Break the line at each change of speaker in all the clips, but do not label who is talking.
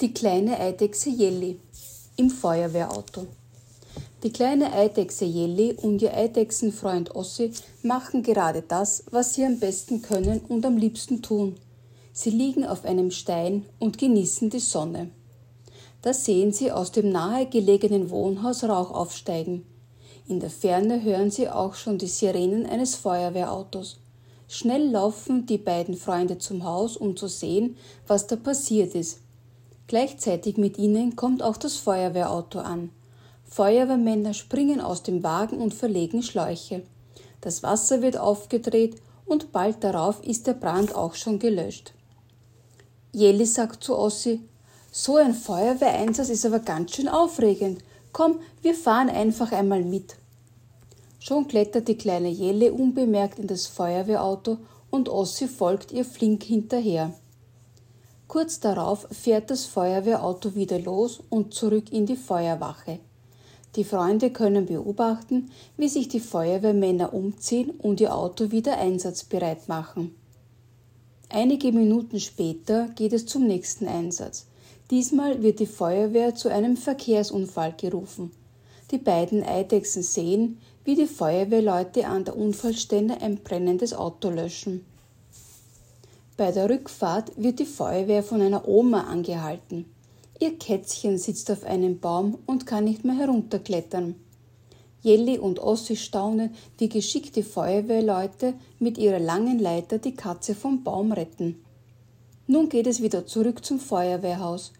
Die kleine Eidechse Jelly im Feuerwehrauto. Die kleine Eidechse Jelly und ihr Eidechsenfreund Ossi machen gerade das, was sie am besten können und am liebsten tun. Sie liegen auf einem Stein und genießen die Sonne. Da sehen sie aus dem nahegelegenen Wohnhaus Rauch aufsteigen. In der Ferne hören sie auch schon die Sirenen eines Feuerwehrautos. Schnell laufen die beiden Freunde zum Haus, um zu sehen, was da passiert ist. Gleichzeitig mit ihnen kommt auch das Feuerwehrauto an. Feuerwehrmänner springen aus dem Wagen und verlegen Schläuche. Das Wasser wird aufgedreht und bald darauf ist der Brand auch schon gelöscht. Jelly sagt zu Ossi, so ein Feuerwehreinsatz ist aber ganz schön aufregend. Komm, wir fahren einfach einmal mit. Schon klettert die kleine Jelle unbemerkt in das Feuerwehrauto und Ossi folgt ihr flink hinterher. Kurz darauf fährt das Feuerwehrauto wieder los und zurück in die Feuerwache. Die Freunde können beobachten, wie sich die Feuerwehrmänner umziehen und ihr Auto wieder einsatzbereit machen. Einige Minuten später geht es zum nächsten Einsatz. Diesmal wird die Feuerwehr zu einem Verkehrsunfall gerufen. Die beiden Eidechsen sehen, wie die Feuerwehrleute an der Unfallstelle ein brennendes Auto löschen. Bei der Rückfahrt wird die Feuerwehr von einer Oma angehalten. Ihr Kätzchen sitzt auf einem Baum und kann nicht mehr herunterklettern. Jelly und Ossi staunen, wie geschickt die Feuerwehrleute mit ihrer langen Leiter die Katze vom Baum retten. Nun geht es wieder zurück zum Feuerwehrhaus.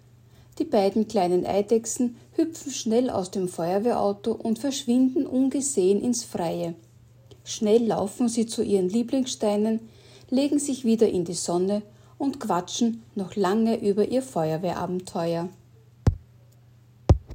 Die beiden kleinen Eidechsen hüpfen schnell aus dem Feuerwehrauto und verschwinden ungesehen ins Freie. Schnell laufen sie zu ihren Lieblingssteinen, legen sich wieder in die Sonne und quatschen noch lange über ihr Feuerwehrabenteuer.